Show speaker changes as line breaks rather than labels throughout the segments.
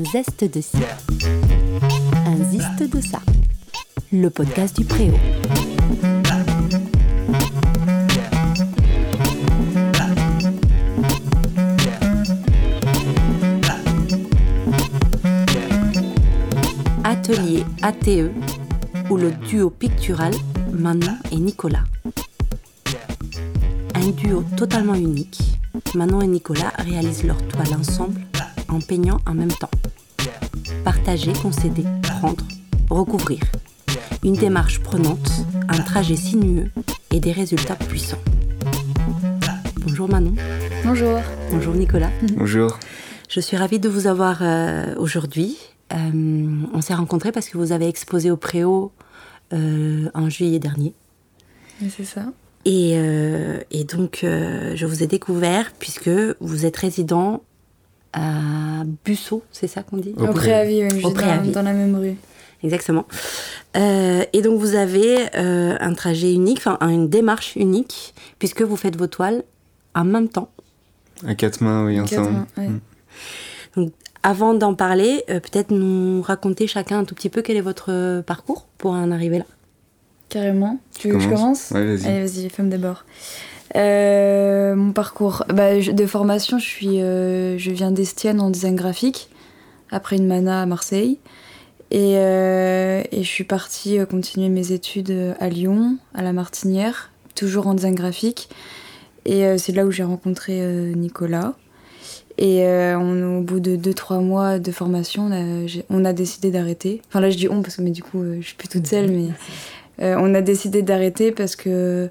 Un zeste de ci, un ziste de ça. Le podcast du Préau. Atelier ATE ou le duo pictural Manon et Nicolas. Un duo totalement unique, Manon et Nicolas réalisent leur toile ensemble en peignant en même temps. Partager, concéder, prendre, recouvrir. Une démarche prenante, un trajet sinueux et des résultats puissants. Bonjour Manon.
Bonjour.
Bonjour Nicolas.
Bonjour.
Je suis ravie de vous avoir euh, aujourd'hui. Euh, on s'est rencontrés parce que vous avez exposé au Préau euh, en juillet dernier.
C'est ça.
Et, euh, et donc, euh, je vous ai découvert puisque vous êtes résident à Busseau, c'est ça qu'on dit
Au
Au préavis, oui, dans-
préavis.
Dans, la même rue.
Exactement. Euh, et donc, vous avez euh, un trajet unique, enfin, une démarche unique, puisque vous faites vos toiles en même temps.
À quatre mains, oui,
Quatre
ensemble.
mains, ouais.
Mm.
Donc, avant d'en parler, euh, peut-être nous raconter chacun un tout petit peu quel est votre parcours pour en arriver là.
Carrément. Tu veux que je
Commence
commence?
Ouais, vas-y.
Allez, vas-y, femme d'abord. Euh, mon parcours. Bah, je- de formation, je, suis, euh, je viens d'Estienne en design graphique, après une mana à Marseille. Et, euh, et je suis partie continuer mes études à Lyon, à la Martinière, toujours en design graphique. Et c'est là où j'ai rencontré Nicolas. Et on- au bout de 2-3 mois de formation, on a, on a décidé d'arrêter. Enfin là, je dis on parce que mais du coup, je suis plus toute seule, mais euh, on a décidé d'arrêter parce que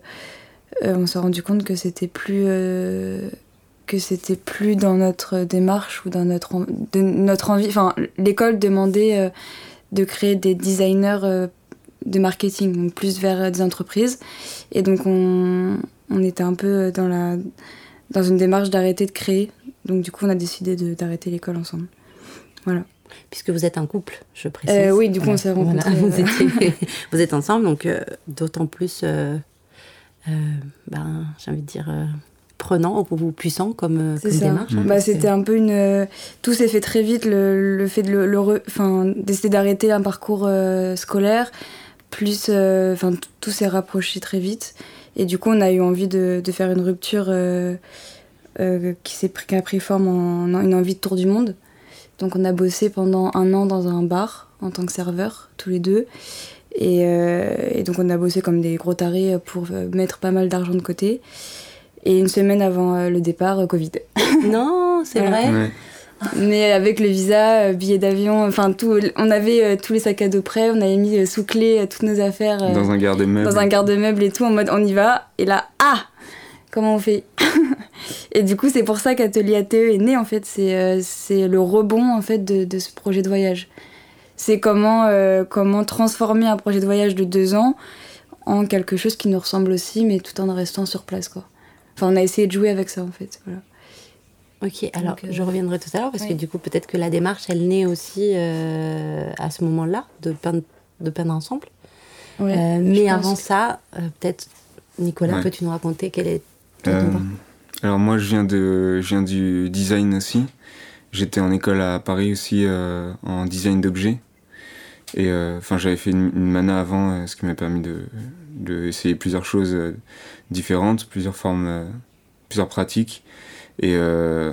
on s'est rendu compte que c'était plus euh, que c'était plus dans notre démarche ou dans notre en- de notre envie. Enfin, l'école demandait euh, de créer des designers euh, de marketing, donc plus vers euh, des entreprises. Et donc on, on était un peu dans la dans une démarche d'arrêter de créer. Donc du coup, on a décidé d'arrêter l'école ensemble.
Puisque vous êtes un couple, je précise.
Euh, oui, du coup, on s'est rencontrés,
vous,
ouais.
étiez- vous êtes ensemble, donc euh, d'autant plus, euh, euh, ben, j'ai envie de dire, euh, prenant ou, puissant comme, euh, comme
ça.
démarche. hein,
Bah, c'était un peu une. euh, tout s'est fait très vite. Le, le fait de le, le re- enfin, décider d'arrêter un parcours euh, scolaire, plus. euh, Enfin, tout s'est rapproché très vite. Et du coup, on a eu envie de, de faire une rupture euh, euh, qui, s'est pris, qui a pris forme en, en une envie de tour du monde. Donc, on a bossé pendant un an dans un bar en tant que serveur, tous les deux. Et, euh, et donc, on a bossé comme des gros tarés pour euh, mettre pas mal d'argent de côté. Et une semaine avant euh, le départ, Covid.
Non, c'est
Voilà.
vrai.
Ouais.
Mais avec le visa, billets d'avion, enfin tout, on avait euh, tous les sacs à dos prêts, on avait mis euh, sous clé euh, toutes nos affaires
Dans un garde-meuble.
dans un garde-meuble et tout, en mode on y va. Et là, ah Comment on fait? Et du coup, c'est pour ça qu'Atelier ATE est né en fait. C'est c'est le rebond en fait de, de ce projet de voyage. C'est comment, euh, comment transformer un projet de voyage de deux ans en quelque chose qui nous ressemble aussi, mais tout en restant sur place quoi. Enfin, on a essayé de jouer avec ça en fait. Voilà.
Ok, alors
Donc, euh,
je reviendrai tout à l'heure parce que du coup, peut-être que la démarche, elle naît aussi euh, à ce moment-là, de peindre, de peindre ensemble.
Ouais,
Euh, mais avant ça, euh, peut-être, Nicolas,
Ouais.
peux-tu nous raconter quel est ton
Euh,
parcours
alors moi, je viens, de, je viens du design aussi. J'étais en école à Paris aussi euh, en design d'objets. Et euh, enfin, j'avais fait une, mana avant, euh, ce qui m'a permis de, essayer plusieurs choses euh, différentes, plusieurs formes, plusieurs pratiques. Et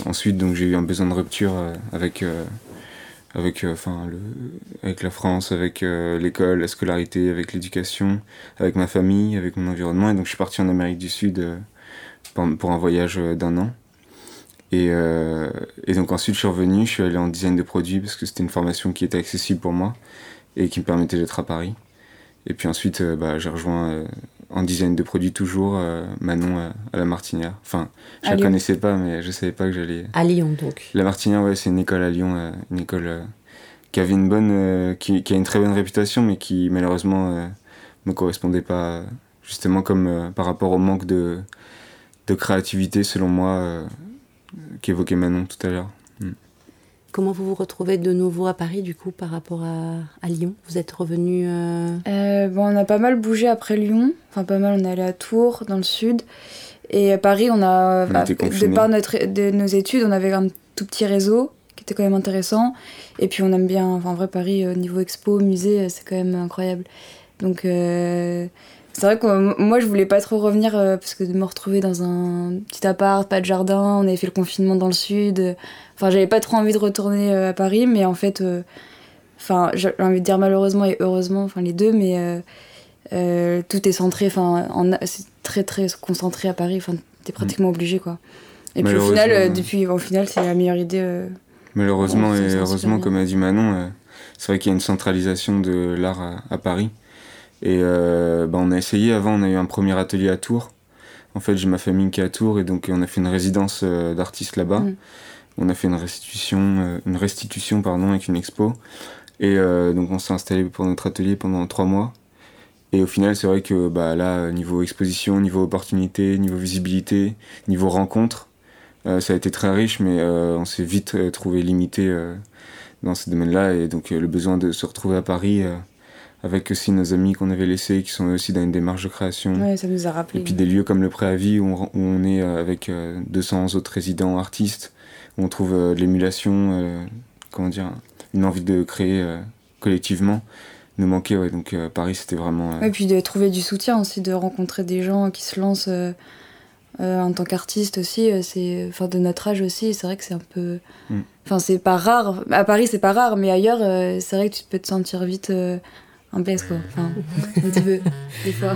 ensuite, donc, j'ai eu un besoin de rupture avec, avec, enfin, avec la France, avec l'école, la scolarité, avec l'éducation, avec ma famille, avec mon environnement. Et donc, je suis parti en Amérique du Sud pour, un voyage d'un an. Et, et donc ensuite je suis revenu, je suis allé en design de produits parce que c'était une formation qui était accessible pour moi et qui me permettait d'être à Paris. Et puis ensuite euh, bah, j'ai rejoint euh, en design de produits toujours euh, Manon à la Martinière. Enfin, je la
Lyon.
connaissais pas mais je savais pas que j'allais...
À Lyon, donc.
La Martinière, ouais, c'est une école à Lyon, une école qui avait une bonne, qui, qui a une très bonne réputation, mais qui malheureusement me correspondait pas, justement comme euh, par rapport au manque de, de créativité, selon moi, euh, qu'évoquait Manon tout à l'heure.
Comment vous vous retrouvez de nouveau à Paris, du coup, par rapport à, à Lyon? Vous êtes revenu. euh,
Euh, bon, on a pas mal bougé après Lyon. Enfin, pas mal, on est allé à Tours, dans le sud. Et à Paris, on a.
On
bah, de par notre, de nos études, on avait un tout petit réseau qui était quand même intéressant. Et puis on aime bien, enfin en vrai Paris, au niveau expo, musée, c'est quand même incroyable. Donc c'est vrai que moi je voulais pas trop revenir parce que de me retrouver dans un petit appart, pas de jardin, on avait fait le confinement dans le sud. Enfin j'avais pas trop envie de retourner à Paris, mais en fait, enfin j'ai envie de dire malheureusement et heureusement, enfin les deux, mais euh, tout est centré, enfin, c'est très très concentré à Paris. Enfin, t'es pratiquement obligé, quoi. Et puis au final, euh, depuis, au final, c'est la meilleure idée. Euh,
Malheureusement et heureusement, comme a dit Manon, c'est vrai qu'il y a une centralisation de l'art à, Paris. Et bah, on a essayé avant, on a eu un premier atelier à Tours. En fait, j'ai ma famille qui est à Tours et donc on a fait une résidence d'artistes là-bas. Mm. On a fait une restitution, une restitution pardon, avec une expo. Et donc on s'est installé pour notre atelier pendant trois mois. Et au final, c'est vrai que bah, là, niveau exposition, niveau opportunité, niveau visibilité, niveau rencontre, euh, ça a été très riche, mais euh, on s'est vite euh, trouvé limité dans ce domaine-là. Et donc, le besoin de se retrouver à Paris avec aussi nos amis qu'on avait laissés, qui sont aussi dans une démarche de création.
Ouais, ça nous a rappelé.
Et puis des lieux comme le Préavis, où on, où on est avec 200 autres résidents artistes, où on trouve de l'émulation, comment dire, une envie de créer collectivement nous manquait. Ouais. Donc euh, Paris, c'était vraiment.
Et euh, puis de trouver du soutien aussi, de rencontrer des gens qui se lancent euh, en tant qu'artiste aussi. c'est, enfin, de notre âge aussi, c'est vrai que c'est un peu. Mm. Enfin, c'est pas rare. À Paris, c'est pas rare, mais ailleurs, c'est vrai que tu peux te sentir vite un baisse, quoi. Enfin, un petit peu, des fois.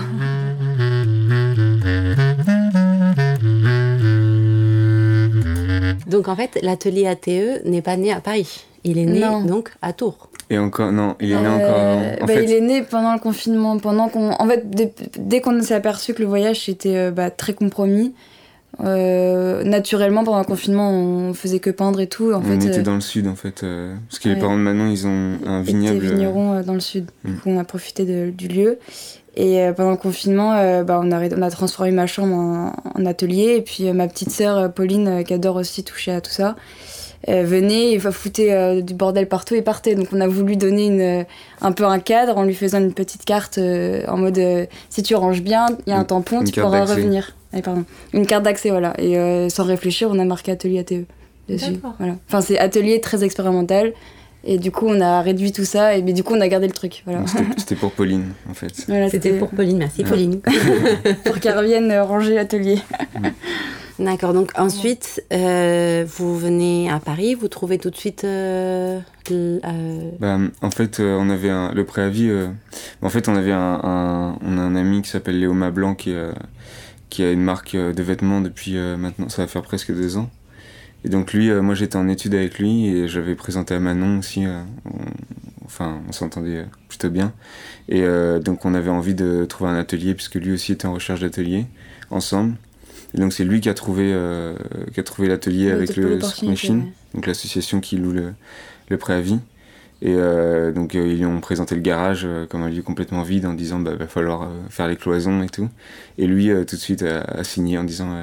Donc en fait, l'atelier ATE n'est pas né à Paris. Il est né donc à Tours.
Et encore, non, il est né encore avant.
En bah, Il est né pendant le confinement, pendant qu'on. En fait, dès, qu'on s'est aperçu que le voyage était euh, bah, très compromis, euh, naturellement, pendant le confinement, on faisait que peindre et tout. En
on était euh, dans le sud, en fait. parce que les parents de Manon, ils ont un vignoble.
Des vignerons dans le sud. Mm. on a profité du lieu. Et pendant le confinement, bah, on, a, on a transformé ma chambre en, en atelier. Et puis ma petite sœur, Pauline, qui adore aussi toucher à tout ça, euh, venait et foutait euh, du bordel partout et partait. Donc on a voulu donner une, euh, un peu un cadre en lui faisant une petite carte en mode si tu ranges bien, il y a un tampon, tu pourras revenir. Pardon. Une carte d'accès, voilà. Et sans réfléchir, on a marqué atelier ATE dessus. Voilà. Enfin, c'est atelier très expérimental. Et du coup, on a réduit tout ça, et mais du coup, on a gardé le truc. Voilà.
C'était pour Pauline, en fait.
C'était pour Pauline, merci Pauline.
pour qu'elle revienne ranger l'atelier.
D'accord, donc ensuite, euh, vous venez à Paris, vous trouvez tout de suite... Euh,
euh, bah, en fait, on avait un, le préavis... en fait, on avait un, on a un ami qui s'appelle Léoma Blanc qui, qui a une marque de vêtements depuis maintenant, ça va faire presque deux ans. Et donc lui, moi j'étais en étude avec lui et j'avais présenté à Manon aussi. enfin, on s'entendait plutôt bien. Et donc on avait envie de trouver un atelier puisque lui aussi était en recherche d'atelier ensemble. Et donc c'est lui qui a trouvé, euh, qui a trouvé l'atelier avec le Machine, donc l'association qui loue le, le préavis. Et euh, donc euh, ils lui ont présenté le garage comme un lieu complètement vide en disant bah va falloir faire les cloisons et tout. Et lui tout de suite a, signé en disant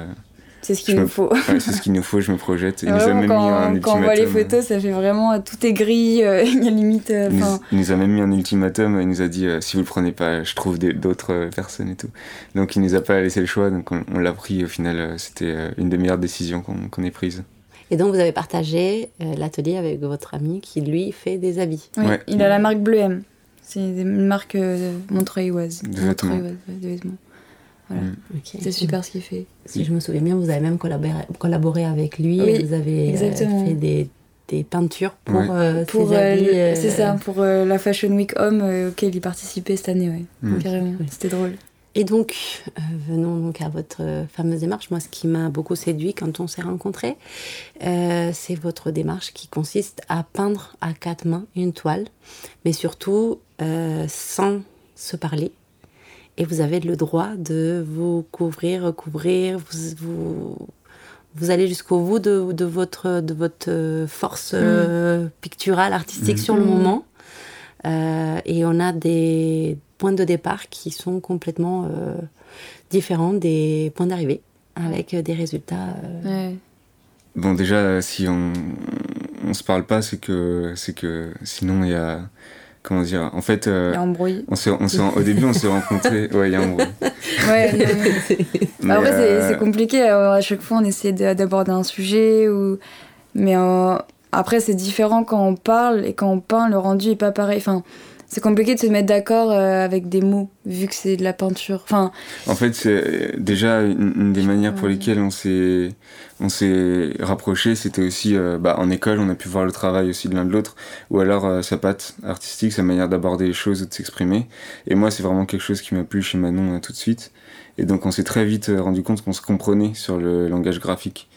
c'est ce qu'il nous faut.
c'est ce qu'il nous faut, je me projette.
Il nous a même quand, mis un quand on voit les photos, ça fait vraiment tout est gris, il y a limite.
il, nous, a même mis un ultimatum, il nous a dit si vous le prenez pas, je trouve d'autres personnes et tout. Donc il nous a pas laissé le choix, donc on, l'a pris. Au final, c'était une des meilleures décisions qu'on ait prises.
Et donc vous avez partagé l'atelier avec votre ami qui lui fait des habits.
Oui, il a la marque Bleu M. C'est une marque montreuilloise.
De vêtements.
De vêtements. Mm. C'est super ce qu'il fait.
Si je me souviens bien, vous avez même collaboré, collaboré avec lui. vous avez euh, fait des, des, peintures pour, euh, pour euh,
C'est ça, pour la Fashion Week Homme auquel il participait cette année. Ouais. Mm. Carrément. C'était drôle.
Et donc, venons donc à votre fameuse démarche. Moi, ce qui m'a beaucoup séduit quand on s'est rencontrés, c'est votre démarche qui consiste à peindre à quatre mains une toile, mais surtout sans se parler, et vous avez le droit de vous couvrir, recouvrir, vous, vous, vous allez jusqu'au bout de, de, votre, de votre force euh, mm. picturale, artistique sur le mm. moment. Euh, et on a des points de départ qui sont complètement euh, différents des points d'arrivée, avec des résultats.
Bon, déjà, si on ne se parle pas, c'est que, que sinon il y a comment dire en fait
euh, il y a embrouille
on s'est, on au début on s'est rencontrés ouais il y a embrouille
ouais mais... après c'est, euh, compliqué à chaque fois on essaie d'aborder un sujet ou mais après, c'est différent quand on parle et quand on peint, le rendu est pas pareil. Enfin, c'est compliqué de se mettre d'accord euh, avec des mots, vu que c'est de la peinture. Enfin,
En fait, c'est déjà une, une des manières pour lesquelles on s'est on s'est rapproché, c'était aussi euh, bah, en école, on a pu voir le travail aussi de l'un de l'autre, ou alors euh, sa patte artistique, sa manière d'aborder les choses ou de s'exprimer. Et moi, c'est vraiment quelque chose qui m'a plu chez Manon tout de suite. Et donc, on s'est très vite rendu compte qu'on se comprenait sur le langage graphique.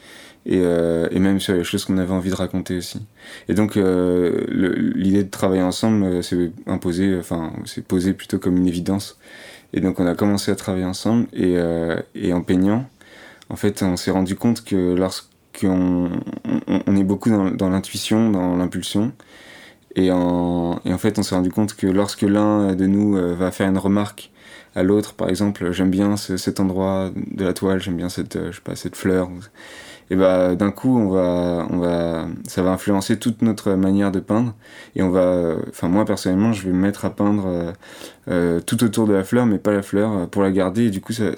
Et, euh, et même sur les choses qu'on avait envie de raconter aussi. Et donc euh, l'idée de travailler ensemble euh, s'est imposée, enfin s'est posée plutôt comme une évidence. Et donc on a commencé à travailler ensemble et, en peignant, en fait on s'est rendu compte que lorsqu'on on, est beaucoup dans, l'intuition, dans l'impulsion, et en, et en fait on s'est rendu compte que lorsque l'un de nous va faire une remarque à l'autre, par exemple, j'aime bien ce- cet endroit de la toile, j'aime bien cette, je sais pas, cette fleur, et bah d'un coup on va on va ça va influencer toute notre manière de peindre. Et on va enfin moi personnellement je vais me mettre à peindre euh, euh, tout autour de la fleur mais pas la fleur euh, pour la garder. Et du coup ça,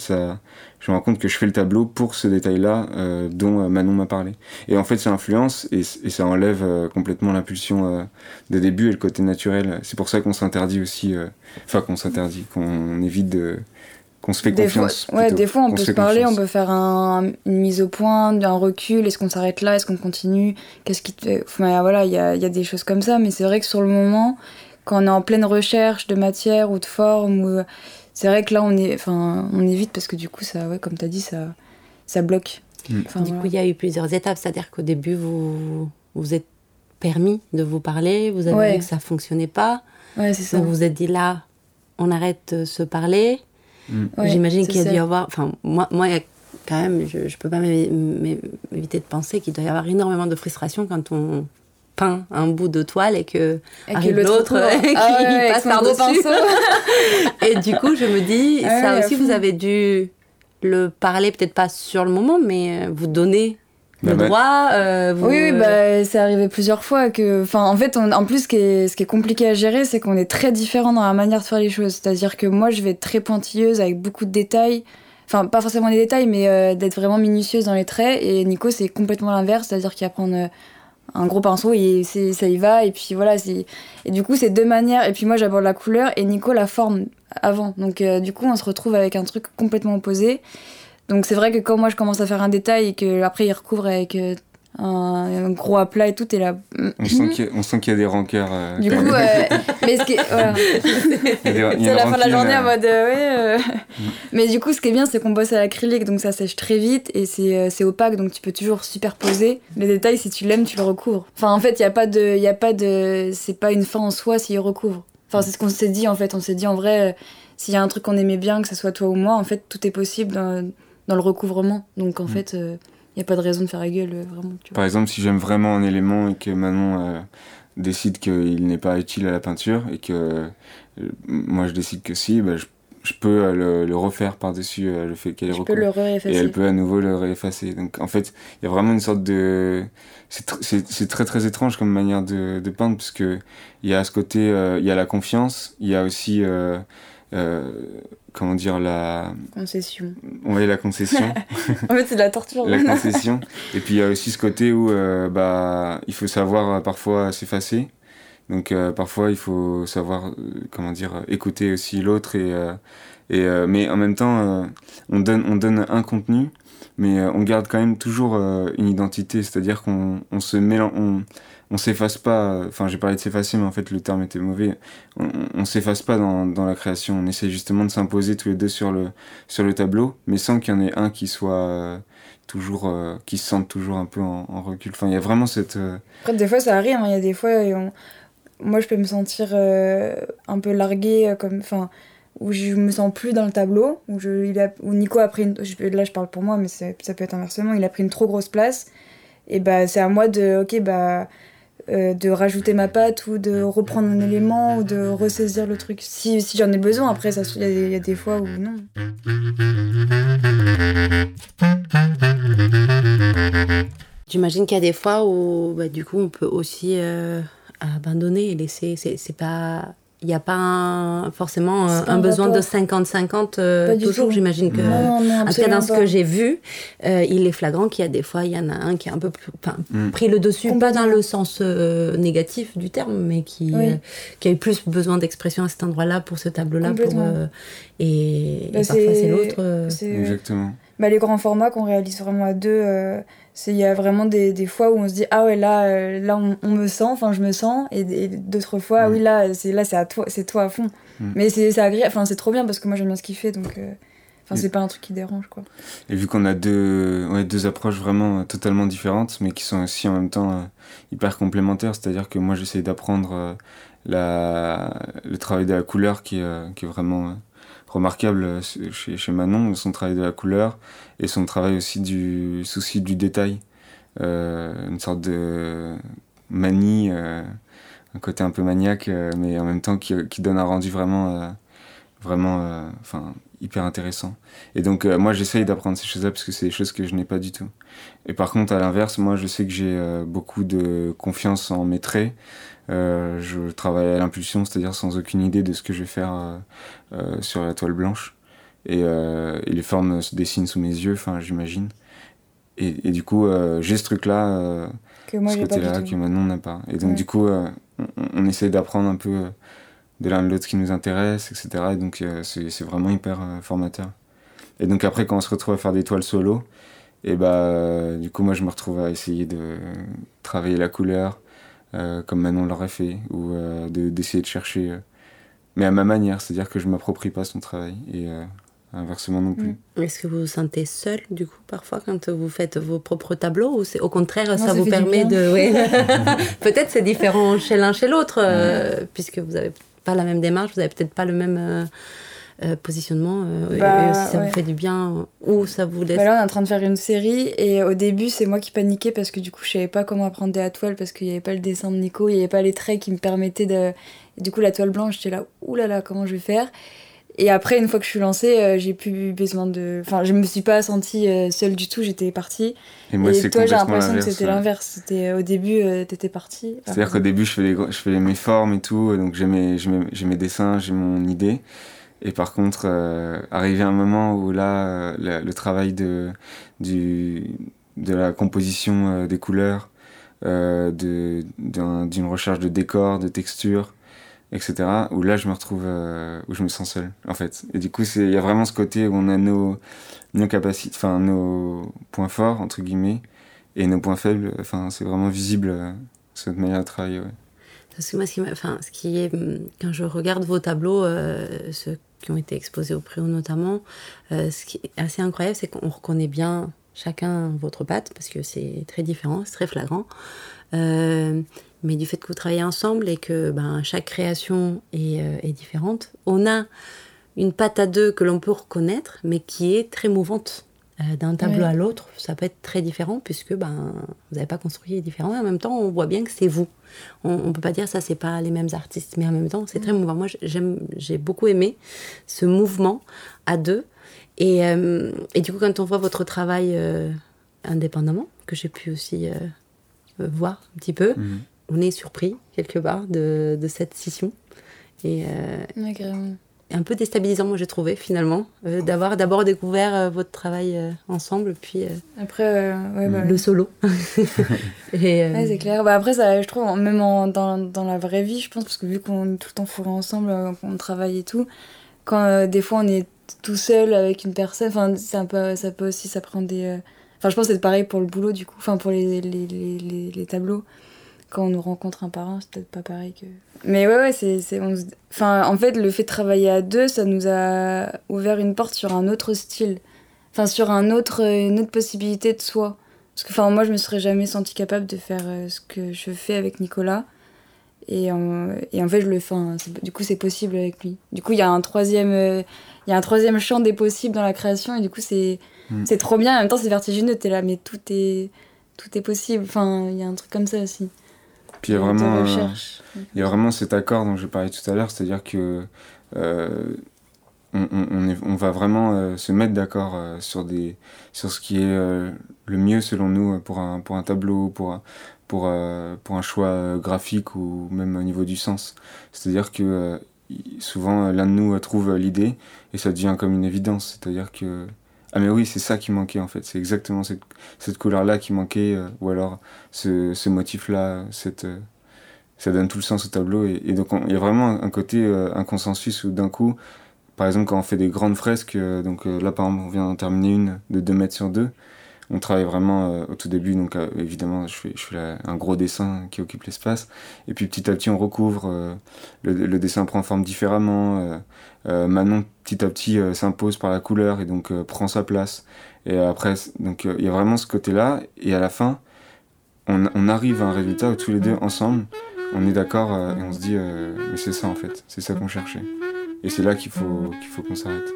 je me rends compte que je fais le tableau pour ce détail là dont euh, Manon m'a parlé. Et en fait ça influence et, ça enlève euh, complètement l'impulsion euh, de début et le côté naturel. C'est pour ça qu'on s'interdit aussi euh, enfin qu'on s'interdit qu'on évite de qu'on se fait
des fois,
confiance
ouais,
plutôt,
des fois on peut
se
parler, on peut faire un- une mise au point, un recul. Est-ce qu'on s'arrête là? Est-ce qu'on continue? Qu'est-ce qui te Enfin, voilà, il y a, il y a des choses comme ça, mais c'est vrai que sur le moment, quand on est en pleine recherche de matière ou de forme, ou... c'est vrai que là on est, enfin, on évite parce que du coup, ça, ouais, comme tu as dit, ça, ça bloque.
Mm.
Enfin,
du
voilà.
coup, il y a eu plusieurs étapes, c'est-à-dire qu'au début, vous vous êtes permis de vous parler, vous avez
Ouais.
vu que ça fonctionnait pas,
ouais, c'est ça.
donc vous vous êtes dit là, on arrête de se parler.
Ouais,
J'imagine qu'il y a dû y avoir. Enfin, moi, moi, il y a quand même, je, je peux pas m'é- m'é- m'éviter de penser qu'il doit y avoir énormément de frustration quand on peint un bout de toile et que
Et que
arrive
l'autre
qui
Ah ouais,
passe par-dessus.
pinceau.
Et du coup, je me dis,
Ah
ça
ouais,
aussi, vous avez dû le parler, peut-être pas sur le moment, mais vous donner le
bah.
droit. euh, vous-
Oui, oui, bah, c'est arrivé plusieurs fois que, enfin, en fait, on- en plus, ce qui est, ce qui est compliqué à gérer, c'est qu'on est très différents dans la manière de faire les choses. C'est-à-dire que moi, je vais être très pointilleuse avec beaucoup de détails. Enfin, pas forcément des détails, mais euh, d'être vraiment minutieuse dans les traits. Et Nico, c'est complètement l'inverse. C'est-à-dire qu'il va prendre euh, un gros pinceau et ça y va. Et puis voilà, et du coup, c'est deux manières. Et puis moi, j'aborde la couleur et Nico la forme avant. Donc, euh, du coup, on se retrouve avec un truc complètement opposé. Donc c'est vrai que quand moi je commence à faire un détail et que après il recouvre avec euh, un, un gros aplat et tout, t'es là.
On sent qu'il y, a- on sent qu'il y a des rancœurs. euh,
Du coup, euh, mais ce qui est, voilà. C'est la fin de la journée
euh,
en mode euh, ouais. euh. Mais du coup, ce qui est bien, c'est qu'on bosse à l'acrylique, donc ça sèche très vite et c'est opaque, donc tu peux toujours superposer les détails. Si tu l'aimes, tu le recouvres. Enfin, en fait, il y a pas de, il y a pas de, c'est pas une fin en soi s'il recouvre. Enfin, c'est ce qu'on s'est dit en fait. On s'est dit en vrai, s'il y a un truc qu'on aimait bien, que ce soit toi ou moi, en fait, tout est possible dans, dans le recouvrement. Donc en
Mm.
fait, il y a pas de raison de faire la gueule, euh, vraiment. Tu vois.
Par exemple, si j'aime vraiment un élément et que Manon euh, décide qu'il n'est pas utile à la peinture et que euh, moi je décide que si, bah, je, je peux euh, le, le refaire par-dessus euh, le fait qu'elle est
le
Et elle peut à nouveau le réeffacer. Donc en fait, il y a vraiment une sorte de... C'est tr- très très étrange comme manière de, de peindre parce que il y a à ce côté, euh, il y a la confiance, il y a aussi... euh, euh, comment dire la
Concession.
ouais la concession
En fait, c'est de la torture.
la concession. Et puis il y a aussi ce côté où euh, bah, il faut savoir euh, parfois s'effacer. Donc euh, parfois il faut savoir euh, comment dire euh, écouter aussi l'autre et euh, et euh, mais en même temps euh, on donne on donne un contenu mais euh, on garde quand même toujours euh, une identité, c'est-à-dire qu'on on se mélange on on s'efface pas, enfin j'ai parlé de s'effacer mais en fait le terme était mauvais, on, on- s'efface pas dans, dans la création, on essaie justement de s'imposer tous les deux sur le, sur le tableau, mais sans qu'il y en ait un qui soit euh, toujours, euh, qui se sente toujours un peu en, recul. Enfin il y a vraiment cette... euh,
Après, des fois, ça arrive. hein. Il y a des fois, moi, je peux me sentir un peu larguée, comme, enfin, où je me sens plus dans le tableau, où, je, a, où Nico a pris une, là, je parle pour moi, mais ça peut être inversement. Il a pris une trop grosse place, et bah, c'est à moi de, ok, bah, euh, de rajouter ma patte ou de reprendre un élément ou de ressaisir le truc. Si, si j'en ai besoin, après, il y, a des- il y a des fois où non.
J'imagine qu'il y a des fois où, bah, du coup, on peut aussi euh, abandonner et laisser. C'est c'est pas il n'y a pas forcément un, besoin de 50-50 euh, toujours, j'imagine que.
Non, non,
en tout cas, dans ce que j'ai vu, euh, il est flagrant qu'il y a des fois, il y en a un qui a un peu mm. pris le dessus, pas dans le sens euh, négatif du terme, mais qui, qui a eu plus besoin d'expression à cet endroit-là pour ce tableau-là. Pour, et, bah, parfois, c'est l'autre.
Exactement.
Bah, les grands formats qu'on réalise vraiment à deux il y a vraiment des, des, fois où on se dit ah ouais là euh, là on, me sent enfin je me sens. Et, d'autres fois oui là c'est là c'est à toi c'est toi à fond. Mm. mais c'est agréable enfin c'est trop bien parce que moi j'aime bien ce qu'il fait donc euh, enfin c'est pas un truc qui dérange quoi.
et vu qu'on a deux ouais, deux approches vraiment euh, totalement différentes mais qui sont aussi en même temps hyper complémentaires. C'est à dire que moi j'essaie d'apprendre la le travail de la couleur qui, qui est vraiment remarquable euh, chez, chez, Manon, son travail de la couleur et son travail aussi du souci du détail. Euh, une sorte de manie, euh, un côté un peu maniaque, mais en même temps qui, qui donne un rendu vraiment, vraiment enfin, hyper intéressant. Et donc moi j'essaye d'apprendre ces choses-là parce que c'est des choses que je n'ai pas du tout. Et par contre à l'inverse, moi je sais que j'ai beaucoup de confiance en mes traits. Euh, je travaille à l'impulsion, c'est-à-dire sans aucune idée de ce que je vais faire euh, euh, sur la toile blanche. Et, et, les formes se dessinent sous mes yeux, enfin j'imagine. Et, et, du coup, j'ai ce truc-là, ce côté-là que Manon n'a pas. Et donc du coup, on, on, essaie d'apprendre un peu de l'un de l'autre qui nous intéresse, etc. Et donc c'est vraiment hyper formateur. Et donc après, quand on se retrouve à faire des toiles solo, et bah du coup moi je me retrouve à essayer de travailler la couleur, comme Manon l'aurait fait, ou euh, d'essayer de, chercher, euh, mais à ma manière, c'est-à-dire que je m'approprie pas son travail, et inversement non plus.
Mm. Est-ce que vous vous sentez seul, du coup, parfois, quand vous faites vos propres tableaux, ou c'est au contraire, ça, vous permet de... peut-être c'est différent chez l'un, chez l'autre, puisque vous n'avez pas la même démarche, vous n'avez peut-être pas le même euh, positionnement euh, bah, si ça vous fait du bien ou ça vous laisse.
Bah là, on est en train de faire une série et au début, c'est moi qui paniquais parce que du coup, je savais pas comment apprendre des toiles parce qu'il n'y avait pas le dessin de Nico, il n'y avait pas les traits qui me permettaient de. du coup, la toile blanche, j'étais là, oulala, là là, comment je vais faire? Et après, une fois que je suis lancée, euh, j'ai plus besoin de. Enfin, je me suis pas sentie seule du tout, j'étais partie.
Et moi, c'est toi,
j'ai l'impression que c'était l'inverse. C'était au début, tu t'étais partie.
C'est-à-dire qu'au début, je fais, je fais mes formes et tout, donc j'ai mes, mes, mes, dessins, j'ai mon idée. Et par contre, euh, arrivé un moment où là, euh, le, travail de, du, de la composition euh, des couleurs, d'une recherche de décor, de texture, etc., où là, je me retrouve, où je me sens seul, en fait. Et du coup, il y a vraiment ce côté où on a nos, nos capacités, enfin, nos points forts, entre guillemets, et nos points faibles, enfin, c'est vraiment visible, cette manière de travailler,
Parce que moi, ce qui, enfin, ce qui est, quand je regarde vos tableaux, ce qui ont été exposés au Préau notamment. Euh, ce qui est assez incroyable, c'est qu'on reconnaît bien chacun votre patte, parce que c'est très différent, c'est très flagrant. Euh, mais du fait que vous travaillez ensemble et que ben, chaque création est, euh, est différente, on a une patte à deux que l'on peut reconnaître, mais qui est très mouvante. Euh, d'un tableau à l'autre, ça peut être très différent puisque ben, vous n'avez pas construit différent. Et en même temps, on voit bien que c'est vous. On ne peut pas dire ça, c'est pas les mêmes artistes, mais en même temps, c'est très mm. mouvant. Moi, j'ai beaucoup aimé ce mouvement à deux. Et, euh, et, du coup, quand on voit votre travail euh, indépendamment, que j'ai pu aussi voir un petit peu, mm. on est surpris quelque part de, de cette scission. Et, un peu déstabilisant, moi j'ai trouvé finalement, euh, d'avoir d'abord découvert euh, votre travail euh, ensemble, puis
après ouais, bah,
le solo.
et, c'est clair. Bah, après, ça, je trouve, même en, dans, dans, la vraie vie, je pense, parce que vu qu'on est tout le temps fourré ensemble, on travaille et tout, quand des fois on est tout seul avec une personne, enfin, ça peut, ça peut aussi s'apprendre des. Enfin, je pense que c'est pareil pour le boulot du coup, enfin pour les, les, les, les tableaux quand on nous rencontre un par un, c'est peut-être pas pareil que. Mais ouais, ouais, c'est. Enfin, en fait, le fait de travailler à deux, ça nous a ouvert une porte sur un autre style. Enfin, sur un autre, une autre possibilité de soi. Parce que, enfin, moi, je me serais jamais sentie capable de faire euh, ce que je fais avec Nicolas. Et en, et en fait, je le fais. du coup, c'est possible avec lui. Du coup, il y a un troisième. Euh, il y a un troisième champ des possibles dans la création. Et du coup, c'est mm. c'est trop bien. En même temps, c'est vertigineux. T'es là, mais tout est, tout est possible. Enfin, il y a un truc comme ça aussi.
Puis il y a vraiment, euh, il y a vraiment cet accord dont j'ai parlé tout à l'heure, c'est-à-dire que euh, on, on, on, va vraiment euh, se mettre d'accord sur, des, sur ce qui est le mieux selon nous pour un, pour un tableau, pour, pour, pour un choix graphique ou même au niveau du sens. C'est-à-dire que souvent l'un de nous trouve l'idée et ça devient comme une évidence. C'est-à-dire que ah mais oui, c'est ça qui manquait en fait. C'est exactement cette, cette couleur-là qui manquait, ou alors ce, motif-là, cette, ça donne tout le sens au tableau. Et, donc il y a vraiment un, côté, un consensus où d'un coup, par exemple quand on fait des grandes fresques, donc là par exemple on vient d'en terminer une de 2 mètres sur 2, on travaille vraiment euh, au tout début, donc euh, évidemment je fais, je un gros dessin qui occupe l'espace, et puis petit à petit on recouvre, euh, le, dessin prend forme différemment, Manon petit à petit s'impose par la couleur et donc prend sa place, et après donc il y a vraiment ce côté-là, et à la fin on, on, arrive à un résultat où tous les deux ensemble on est d'accord et on se dit mais c'est ça en fait, c'est ça qu'on cherchait, et c'est là qu'il faut qu'il faut qu'on s'arrête.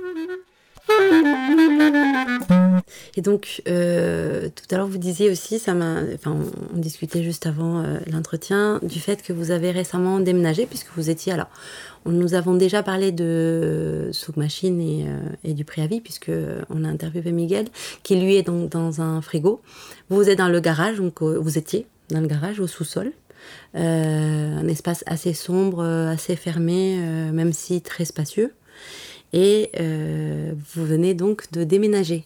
Et donc, euh, tout à l'heure, vous disiez aussi, ça m'a, enfin, on, discutait juste avant euh, l'entretien, du fait que vous avez récemment déménagé, puisque vous étiez, alors, nous avons déjà parlé de Souk Machine et, euh, et, du préavis, puisque on a interviewé Miguel, qui lui est donc dans un frigo. Vous êtes dans le garage, donc vous étiez dans le garage, au sous-sol. un espace assez sombre, assez fermé, même si très spacieux. Et vous venez donc de déménager.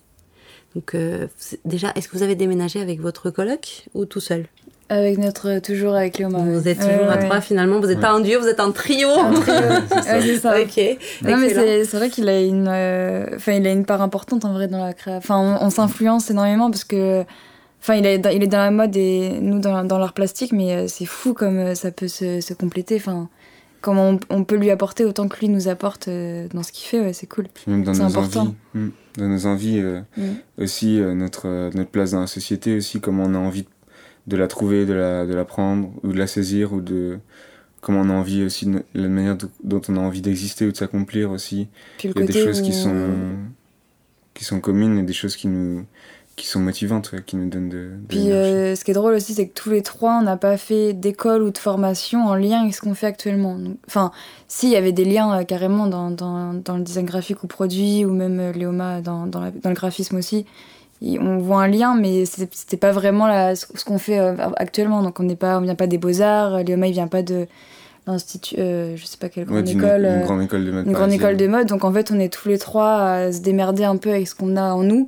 Donc euh, déjà, est-ce que vous avez déménagé avec votre coloc ou tout seul?
Avec notre toujours avec Léoma.
Vous êtes toujours à trois finalement. Vous n'êtes pas en duo, vous êtes en trio. Trio.
c'est ça. Ok. Non mais c'est vrai qu'il a une, euh, enfin il a une part importante en vrai dans la création. Enfin on, s'influence énormément parce que, enfin il est dans, il est dans la mode et nous dans, dans l'art plastique, mais euh, c'est fou comme ça peut se, se compléter. Enfin comment on, peut lui apporter autant que lui nous apporte euh, dans ce qu'il fait, ouais, c'est cool.
Même dans nos important. envies, hmm. dans nos envies euh, hmm. aussi, euh, notre, notre place dans la société aussi, comment on a envie de la trouver, de la, de la prendre, ou de la saisir, ou de comment on a envie aussi, de, la manière dont on a envie d'exister ou de s'accomplir aussi. Il y a des choses qui, sont, qui sont communes et des choses qui nous, qui sont motivantes, qui nous donnent de.
Puis euh, ce qui est drôle aussi, c'est que tous les trois, on n'a pas fait d'école ou de formation en lien avec ce qu'on fait actuellement. enfin, si, il y avait des liens euh, carrément dans, dans, dans, le design graphique ou produit, ou même euh, Léoma dans, dans, dans, le graphisme aussi. on voit un lien, mais c'était pas vraiment la, ce qu'on fait actuellement. Donc on n'est pas, on vient pas des beaux-arts, Léoma il vient pas de l'institut, je sais pas quelle grande école.
Une, grande école de mode.
Une grande école de mode. Donc en fait, on est tous les trois à se démerder un peu avec ce qu'on a en nous.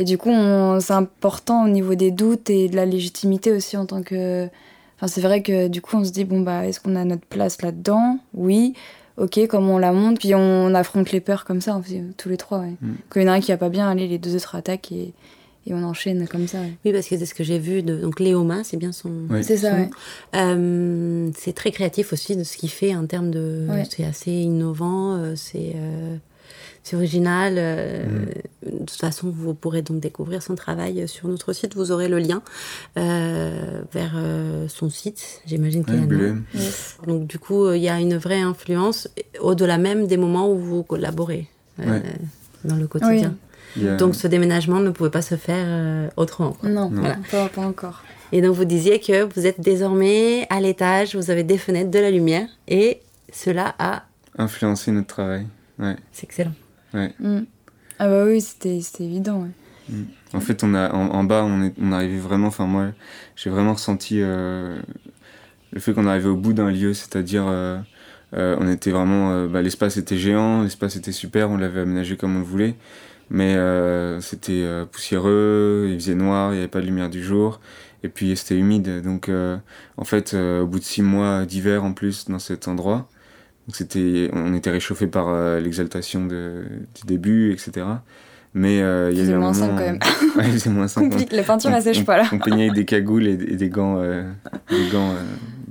Et du coup, c'est important au niveau des doutes et de la légitimité aussi en tant que. Enfin, c'est vrai que du coup, on se dit bon, bah, est-ce qu'on a notre place là-dedans? Oui. Ok, comment on la monte? Puis on affronte les peurs comme ça, tous les trois. Ouais. Mm. Quand il y en a un qui a pas bien, allez, les deux autres attaquent et, et on enchaîne comme ça.
Oui, parce que c'est ce que j'ai vu. De, donc Léoma, c'est bien son.
C'est ça, ouais.
euh, C'est très créatif aussi de ce qu'il fait en termes de. C'est assez innovant. Euh, c'est. Euh, c'est original. Euh, mm. De toute façon, vous pourrez donc découvrir son travail sur notre site. Vous aurez le lien euh, vers euh, son site. J'imagine qu'il y a Donc du coup, il y a une vraie influence au-delà même des moments où vous collaborez dans le quotidien. Donc ce déménagement ne pouvait pas se faire autrement.
Non, Pas, pas encore.
Et donc vous disiez que vous êtes désormais à l'étage, vous avez des fenêtres, de la lumière, et cela a
influencé notre travail. Ouais.
C'est excellent.
Ouais.
Mm. Ah bah oui, c'était évident. Ouais.
Mm. En fait, on a, en, bas, on, est, on arrivait vraiment, enfin moi, j'ai vraiment ressenti euh, le fait qu'on arrivait au bout d'un lieu, c'est-à-dire euh, euh, on était vraiment, bah, l'espace était géant, l'espace était super, on l'avait aménagé comme on le voulait, mais c'était poussiéreux, il faisait noir, il n'y avait pas de lumière du jour, et puis c'était humide, donc en fait, au bout de six mois d'hiver en plus dans cet endroit, c'était, on était réchauffé par euh, l'exaltation de, du début, etc. Mais euh, il y a eu
un moins moment... 5 quand même.
ouais, c'est moins 5.
La peinture, elle sèche pas là.
On peignait avec des cagoules et, des gants. Euh, des gants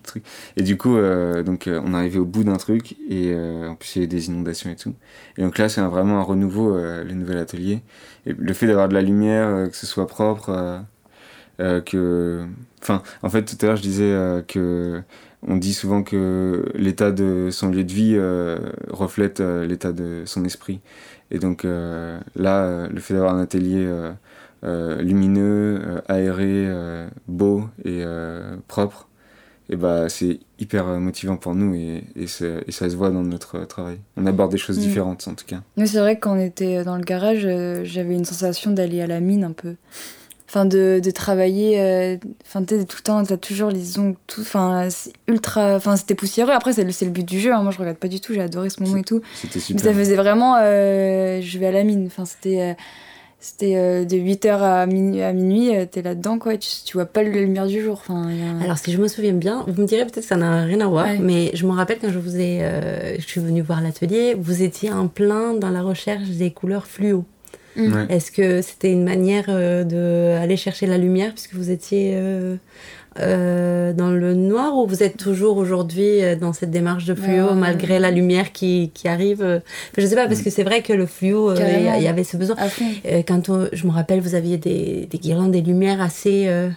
trucs. Et du coup, donc, on arrivait au bout d'un truc et en plus, il y avait des inondations et tout. Et donc là, c'est vraiment un renouveau, le nouvel atelier. Et le fait d'avoir de la lumière, que ce soit propre, que. Enfin, en fait, tout à l'heure, je disais que on dit souvent que l'état de son lieu de vie euh, reflète euh, l'état de son esprit. Et donc euh, là, le fait d'avoir un atelier lumineux, aéré, beau et propre, et bah, c'est hyper motivant pour nous et, et, ça se voit dans notre travail. On aborde des choses mm. différentes en tout cas.
Mais c'est vrai que quand on était dans le garage, j'avais une sensation d'aller à la mine un peu. Enfin de, de travailler euh, enfin tu tout le temps t'as toujours les ongles tout enfin c'est ultra enfin c'était poussiéreux après c'est le, c'est le but du jeu hein. moi je regarde pas du tout j'ai adoré ce moment et tout
C'était
mais
super.
ça faisait vraiment euh, je vais à la mine enfin c'était euh, c'était euh, de 8h à minuit, à minuit euh, t'es là dedans quoi tu, tu vois pas la lumière du jour enfin a
Alors, si je me souviens bien, vous me direz peut-être que ça n'a rien à voir,
Ouais.
mais je me rappelle quand je vous ai, euh, je suis venue voir l'atelier, vous étiez en plein dans la recherche des couleurs fluo.
Mm.
Ouais.
Est-ce que c'était une manière euh, de aller chercher la lumière puisque vous étiez euh, euh, dans le noir ou vous êtes toujours aujourd'hui euh, dans cette démarche de fluo
Ouais.
malgré la lumière qui, qui arrive euh, Je sais pas parce que c'est vrai que le fluo, euh, il y avait ce besoin. Euh, quand on- je me rappelle, vous aviez des, des guirlandes, des lumières assez euh,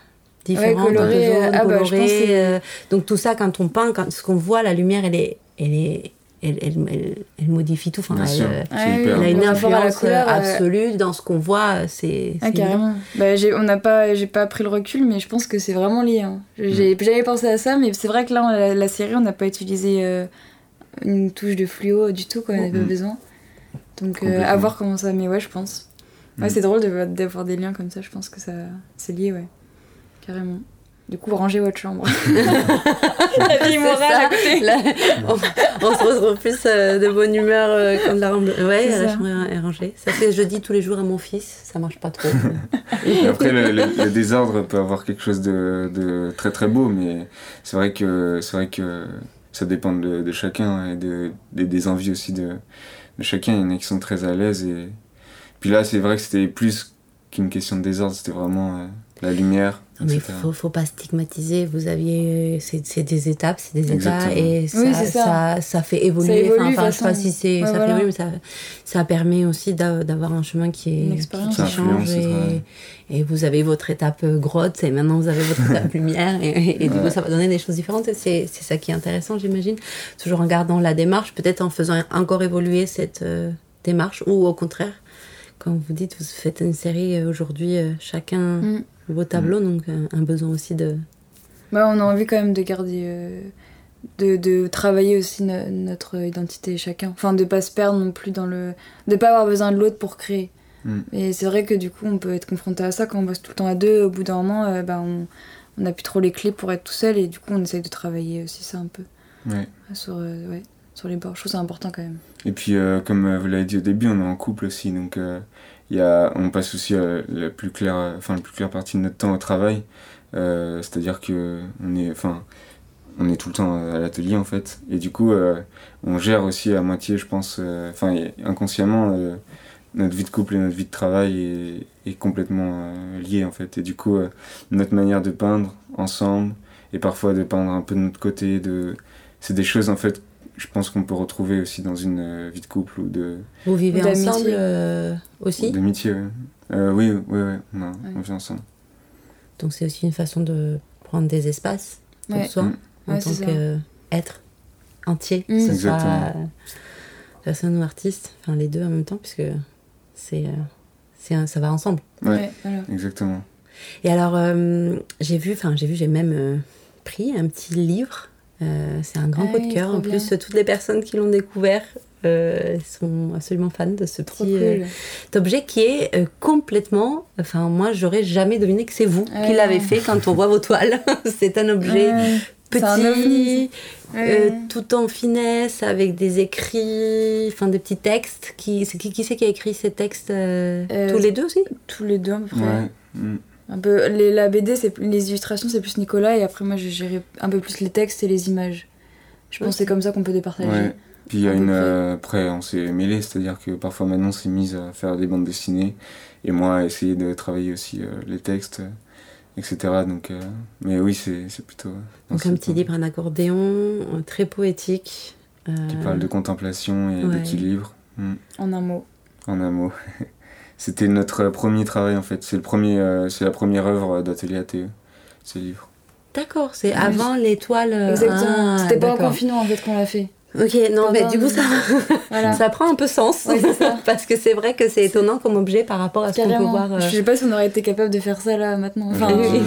différentes,
colorées, euh,
jaunes,
ah bah,
colorées, euh, donc tout ça, quand on peint, quand ce qu'on voit, la lumière, elle est, elle est, elle, elle, elle- elle modifie tout. Enfin, elle, euh, elle a une influence
couleur,
euh, absolue dans ce qu'on voit. C'est
Ah, carrément. Bah, j'ai, on n'a pas, j'ai pas pris le recul, mais je pense que c'est vraiment lié. hein. J'ai jamais pensé à ça, mais c'est vrai que là, la, la série, on n'a pas utilisé euh, une touche de fluo du tout, quoi. On n'avait pas besoin. Donc, euh, à voir comment ça. Mais ouais, je pense. Ouais,
Mhm.
c'est drôle de- d'avoir des liens comme ça. Je pense que ça, c'est lié, ouais. Carrément. Du coup, rangez votre chambre. la vie morale
ça.
à côté.
Là, on, on se retrouve plus euh, de bonne humeur euh, quand la, ramble- ouais, la chambre est rangée. Ça fait je dis tous les jours à mon fils, ça marche pas trop.
Et après, le, le- le désordre peut avoir quelque chose de, de très très beau, mais c'est vrai que c'est vrai que ça dépend de, de chacun et de, des- des envies aussi de, de chacun. Il y en a qui sont très à l'aise et puis là, c'est vrai que c'était plus qu'une question de désordre, c'était vraiment euh, la lumière,
mais
etc.
faut, faut pas stigmatiser. Vous aviez, c'est c'est des étapes, c'est des états,
Exactement.
et ça,
Oui, c'est ça.
ça. ça fait évoluer.
évolue,
enfin, je sais pas si c'est,
Ouais,
ça
voilà.
fait évoluer, mais ça, ça permet aussi d'a- d'avoir un chemin qui est
Une
qui,
expérience.
change. Et, et vous avez votre étape euh, grotte, et maintenant vous avez votre étape lumière, et, et du coup ça va donner des choses différentes. Et c'est c'est ça qui est intéressant, j'imagine. Toujours en gardant la démarche, peut-être en faisant encore évoluer cette euh, démarche, ou au contraire. Comme vous dites, vous faites une série euh, aujourd'hui, euh, chacun
Mm.
Vos tableaux, donc euh, un besoin aussi de.
Ouais, on a envie quand même de garder. euh, de, de travailler aussi no- notre identité chacun. Enfin, de pas se perdre non plus dans le. de pas avoir besoin de l'autre pour créer.
Mm.
Et c'est vrai que du coup, on peut être confronté à ça quand on bosse tout le temps à deux. Au bout d'un moment, euh, bah, on on n'a plus trop les clés pour être tout seul et du coup, on essaye de travailler aussi ça un peu
Ouais.
sur, euh, ouais, sur les bords. Je trouve c'est important quand même.
Et puis, euh, comme vous l'avez dit au début, on est en couple aussi, donc euh, y a, on passe aussi euh, la plus claire, euh, enfin la plus claire partie de notre temps au travail. Euh, C'est-à-dire que on est, enfin, on est tout le temps à l'atelier en fait, et du coup, euh, on gère aussi à moitié, je pense, euh, enfin inconsciemment, euh, notre vie de couple et notre vie de travail est, complètement euh, liée en fait, et du coup, euh, notre manière de peindre ensemble et parfois de peindre un peu de notre côté, de, c'est des choses en fait je pense qu'on peut retrouver aussi dans une euh, vie de couple ou de
Vous vivez ensemble euh, aussi,
d'amitié. Ouais. Euh, oui, oui, oui, on, a-
Ouais.
on vit ensemble.
donc c'est aussi une façon de prendre des espaces pour
Ouais.
soi
Mm.
en
Ouais,
tant qu'être entier,
Mm.
que ce
Exactement.
soit personne ou artiste, enfin les deux en même temps, puisque c'est, euh, c'est ça va ensemble.
Ouais.
voilà.
Exactement.
Et alors, euh, j'ai vu, enfin, j'ai vu, j'ai même euh, pris un petit livre. Euh, c'est un grand
Ah
coup de cœur. En
bien.
plus, toutes les personnes qui l'ont découvert euh, sont absolument fans de ce petit euh,
cool.
cet objet qui est euh, complètement. Enfin, moi, j'aurais jamais deviné que c'est vous qui
Ouais.
l'avez fait quand on voit vos toiles. c'est un objet
Ouais. Un
petit, euh,
Ouais.
tout en finesse, avec des écrits, enfin des petits textes. Qui, c'est qui, qui c'est qui a écrit ces textes euh,
Euh,
Tous les deux aussi?
Tous les deux à peu près.
Ouais.
Un peu, les, la BD, c'est les illustrations, c'est plus Nicolas, et après moi, j'ai géré un peu plus les textes et les images. Je pense que c'est comme ça qu'on peut départager.
Ouais. Puis il y a
À peu
une.
près.
euh, après, on s'est mêlé, c'est-à-dire que parfois Manon s'est mise à faire des bandes dessinées et moi à essayer de travailler aussi euh, les textes, etc. Donc, euh, mais oui, c'est c'est plutôt.
Donc un petit
temps.
livre, un accordéon, très poétique. euh,
Qui parle de contemplation et
Ouais.
d'équilibre. Mm.
En un mot.
En un mot. C'était notre premier travail en fait. C'est le premier, euh, c'est la première œuvre d'Atelier ATE, ce livre.
D'accord, c'est
Oui.
avant l'étoile. euh,
Exactement.
ah,
C'était pas en confinement en fait qu'on l'a fait.
Ok, non, mais du coup, ça,
Voilà.
ça prend un peu sens.
Ouais, c'est ça.
Parce que c'est vrai que c'est étonnant comme objet par rapport à ce qu'on peut voir. euh,
Je sais pas si on aurait été capable de faire ça là maintenant. Enfin,
oui.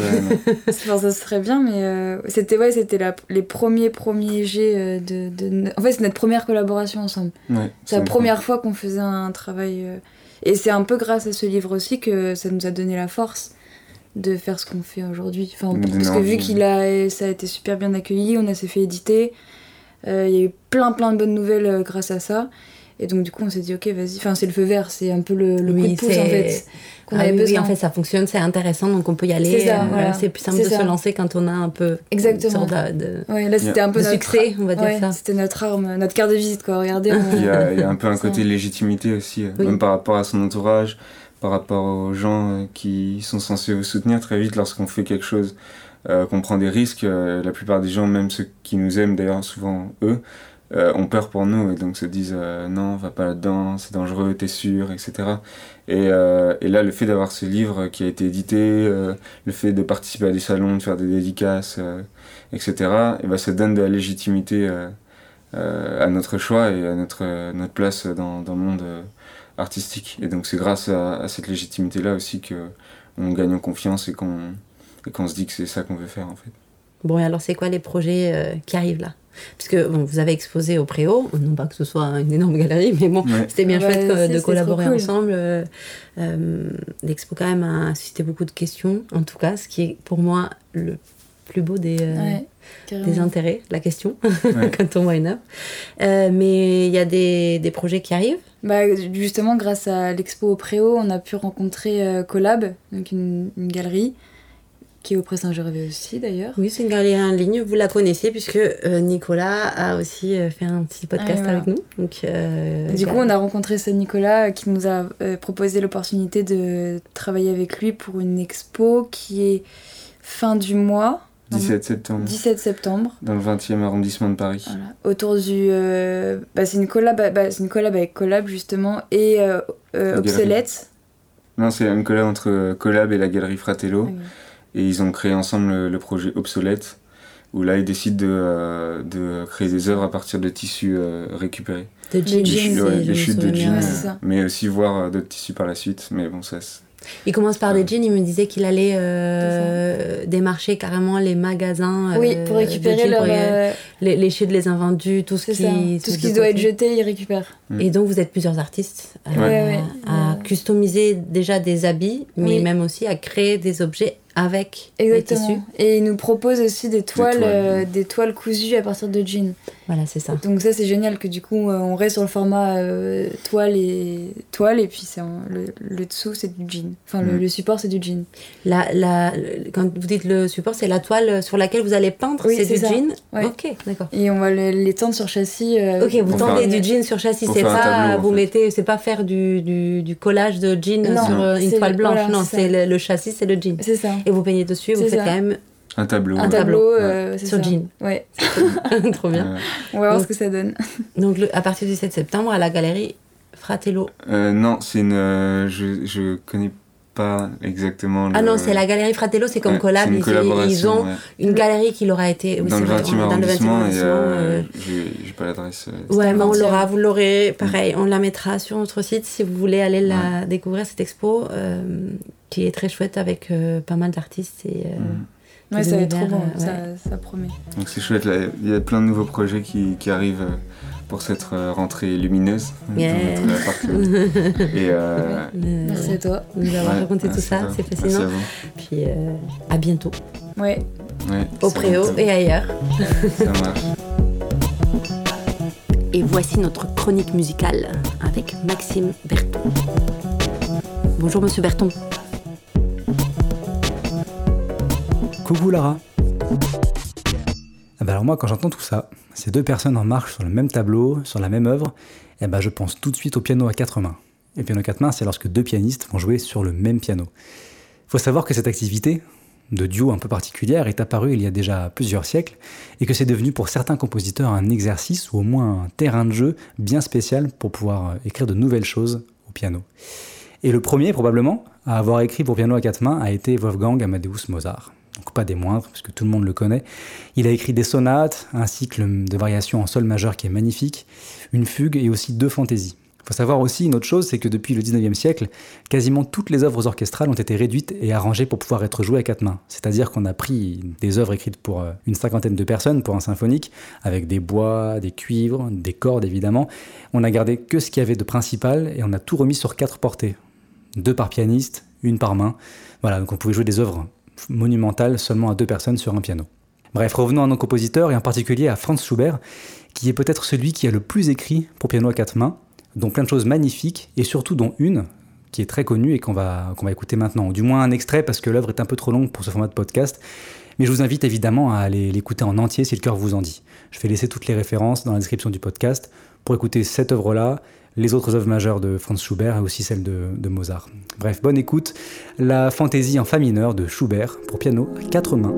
ça serait bien, mais euh, c'était ouais, c'était les premiers premiers jets de, de- En fait, c'est notre première collaboration ensemble.
Ouais,
C'est la première fois qu'on faisait un travail. euh, Et c'est un peu grâce à ce livre aussi que ça nous a donné la force de faire ce qu'on fait aujourd'hui. Enfin, parce que vu qu'il a, ça a été super bien accueilli, on a s'est fait éditer. Il y a eu plein plein de bonnes nouvelles grâce à ça. Et donc, du coup, on s'est dit, ok, vas-y. Enfin, c'est le feu vert, c'est un peu le, le coup de pouce, en fait.
Qu'on ah, oui, en fait, ça fonctionne, c'est intéressant, donc on peut y aller. C'est plus simple de se lancer quand on a un peu.
Exactement.
de,
ouais, là, c'était un peu notre
succès, on va dire ça.
C'était notre arme, notre carte de visite, quoi. Regardez.
Il, y a, il, y a, un peu un côté légitimité aussi, euh, même par rapport à son entourage, par rapport aux gens euh, qui sont censés vous soutenir très vite lorsqu'on fait quelque chose. Euh, qu'on prend des risques, la plupart des gens, même ceux qui nous aiment d'ailleurs, souvent eux, euh, ont peur pour nous et donc se disent euh, non, va pas là-dedans, c'est dangereux, t'es sûr, etc. Et, euh, et, là, le fait d'avoir ce livre qui a été édité, le fait de participer à des salons, de faire des dédicaces, etc., et ben, ça donne de la légitimité à notre choix et à notre, notre place dans, dans le monde artistique. Et donc c'est grâce à, cette légitimité-là aussi qu'on gagne en confiance et qu'on qu'on se dit que c'est ça qu'on veut faire en fait.
Bon, et alors c'est quoi les projets qui arrivent là? Puisque vous avez exposé au Préau, non pas que ce soit une énorme galerie, mais bon, c'était bien chouette euh, de collaborer ensemble. Euh, euh, l'expo, quand même, a suscité beaucoup de questions, en tout cas, ce qui est pour moi le plus beau des, des intérêts, la question, quand on voit une œuvre. mais il y a des, des, projets qui arrivent.
Bah, justement, grâce à l'expo au Préau, on a pu rencontrer Collab, donc une, une galerie qui est au Presse Saint-Gervais aussi d'ailleurs.
Oui, c'est une galerie en ligne, vous la connaissez puisque euh, Nicolas a aussi euh, fait un petit podcast avec nous. Donc,
euh, du coup, on a rencontré ce Nicolas qui nous a proposé l'opportunité de travailler avec lui pour une expo qui est fin du mois.
17 septembre.
17 septembre.
Dans le 20e arrondissement de Paris.
Voilà. Autour du. Bah, c'est une collab, bah, une collab avec Collab justement et Obsolète.
Non, c'est une collab entre Collab et la galerie Fratello. Ah et ils ont créé ensemble le, projet Obsolète, où là ils décident de, euh, de créer des œuvres à partir de tissus euh, récupérés.
De jeans,
des, chutes de jeans, mais aussi voir euh, d'autres tissus par la suite. Mais bon, ça.
Il commence par des jeans, il me disait qu'il allait démarcher carrément les magasins.
oui, pour récupérer leur,
les, les chutes, les invendus, tout ce qui,
tout ce qui doit être jeté, il récupère.
Mm. Et donc vous êtes plusieurs artistes à, customiser déjà des habits, mais même aussi à créer des objets avec Exactement. tissus.
Et il nous propose aussi des toiles, euh, des toiles, cousues à partir de jeans.
Voilà, c'est ça.
Donc ça c'est génial que du coup euh, on reste sur le format euh, toile et toile et puis le, le, dessous c'est du jean. Enfin le, mm. support c'est du jean.
La, la, quand vous dites le support c'est la toile sur laquelle vous allez peindre, c'est du jean. Ok, d'accord.
Et on va les, tendre sur châssis.
ok, vous tendez du jean sur châssis, c'est pas vous mettez, c'est pas faire du, du, du, collage de jean sur une toile blanche, non, c'est le, châssis c'est le jean.
C'est ça
et vous peignez dessus, vous faites quand même
un tableau.
Un tableau, euh,
sur jean.
Ouais.
Trop bien.
On va voir ce que ça donne.
Donc à partir du 7 septembre à la galerie Fratello.
Euh, non, c'est une. Euh, je, je connais pas exactement.
Ah non, c'est la galerie Fratello, c'est comme collab. Ils, ont une galerie qui leur a été.
dans, le 20e arrondissement. Et j'ai pas l'adresse.
ouais, mais on l'aura, vous l'aurez. Pareil, on la mettra sur notre site si vous voulez aller la découvrir cette expo qui est très chouette avec euh, pas mal d'artistes. Et,
euh, ouais, ça va être trop bon, euh, ça, ça, promet.
Donc c'est chouette, il y a plein de nouveaux projets qui, qui arrivent pour cette rentrée lumineuse
yeah.
et
Merci à toi
de nous avoir raconté tout ça, c'est fascinant. Puis à bientôt.
Ouais.
ouais
Au Préau et ailleurs.
ça marche.
Et voici notre chronique musicale avec Maxime Berton. Bonjour Monsieur Berton.
Coucou Lara ah bah Alors moi quand j'entends tout ça, ces deux personnes en marche sur le même tableau, sur la même œuvre, eh ben je pense tout de suite au piano à quatre mains. Et piano à quatre mains, c'est lorsque deux pianistes vont jouer sur le même piano. Il faut savoir que cette activité, de duo un peu particulière, est apparue il y a déjà plusieurs siècles, et que c'est devenu pour certains compositeurs un exercice ou au moins un terrain de jeu bien spécial pour pouvoir écrire de nouvelles choses au piano. Et le premier, probablement, à avoir écrit pour piano à quatre mains a été Wolfgang Amadeus Mozart donc pas des moindres, parce que tout le monde le connaît. Il a écrit des sonates, un cycle de variations en sol majeur qui est magnifique, une fugue et aussi deux fantaisies. Il faut savoir aussi une autre chose, c'est que depuis le 19e siècle, quasiment toutes les œuvres orchestrales ont été réduites et arrangées pour pouvoir être jouées à quatre mains. C'est-à-dire qu'on a pris des œuvres écrites pour euh, une cinquantaine de personnes pour un symphonique, avec des bois, des cuivres, des cordes évidemment. On a gardé que ce qu'il y avait de principal et on a tout remis sur quatre portées. Deux par pianiste, une par main. Voilà, donc on pouvait jouer des œuvres monumentales seulement à deux personnes sur un piano. Bref, revenons à nos compositeurs et en particulier à Franz Schubert, qui est peut-être celui qui a le plus écrit pour piano à quatre mains, dont plein de choses magnifiques et surtout dont une qui est très connue et qu'on va, écouter maintenant. Du moins un extrait parce que l'œuvre est un peu trop longue pour ce format de podcast. Mais je vous invite évidemment à aller l'écouter en entier si le cœur vous en dit. Je vais laisser toutes les références dans la description du podcast pour écouter cette œuvre-là, les autres œuvres majeures de Franz Schubert et aussi celles de, de Mozart. Bref, bonne écoute. La fantaisie en fa mineur de Schubert pour piano à quatre mains.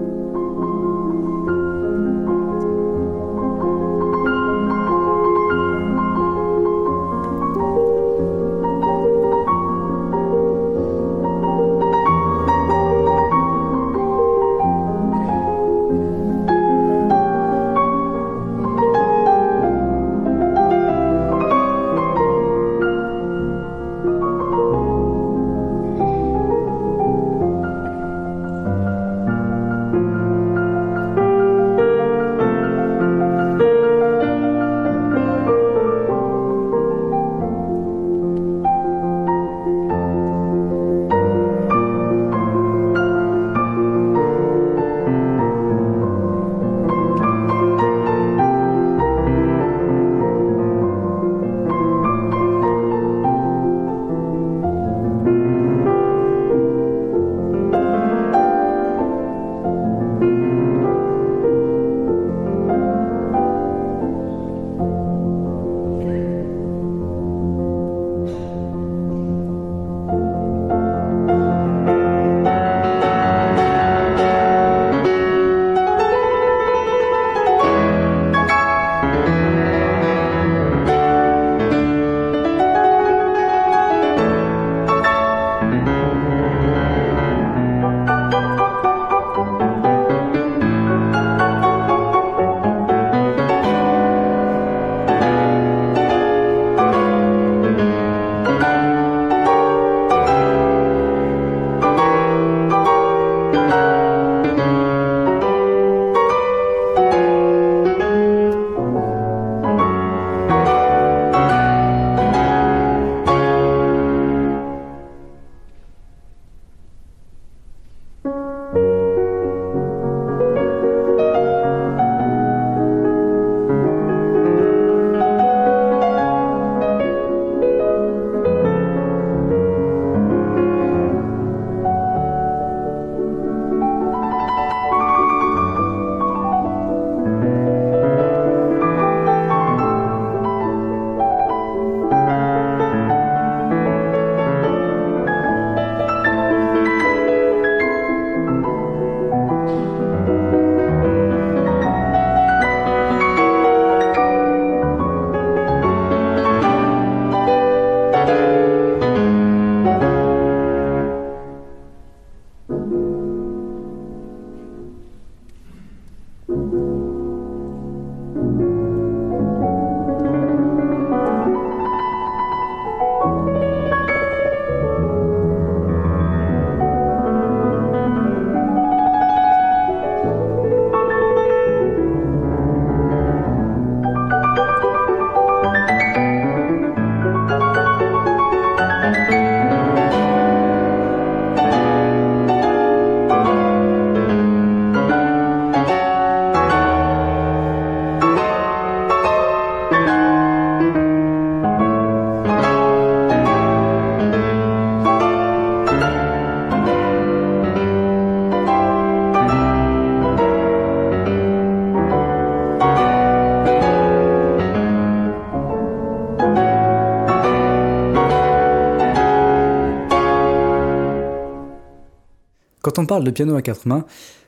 Quand on parle de piano à quatre mains,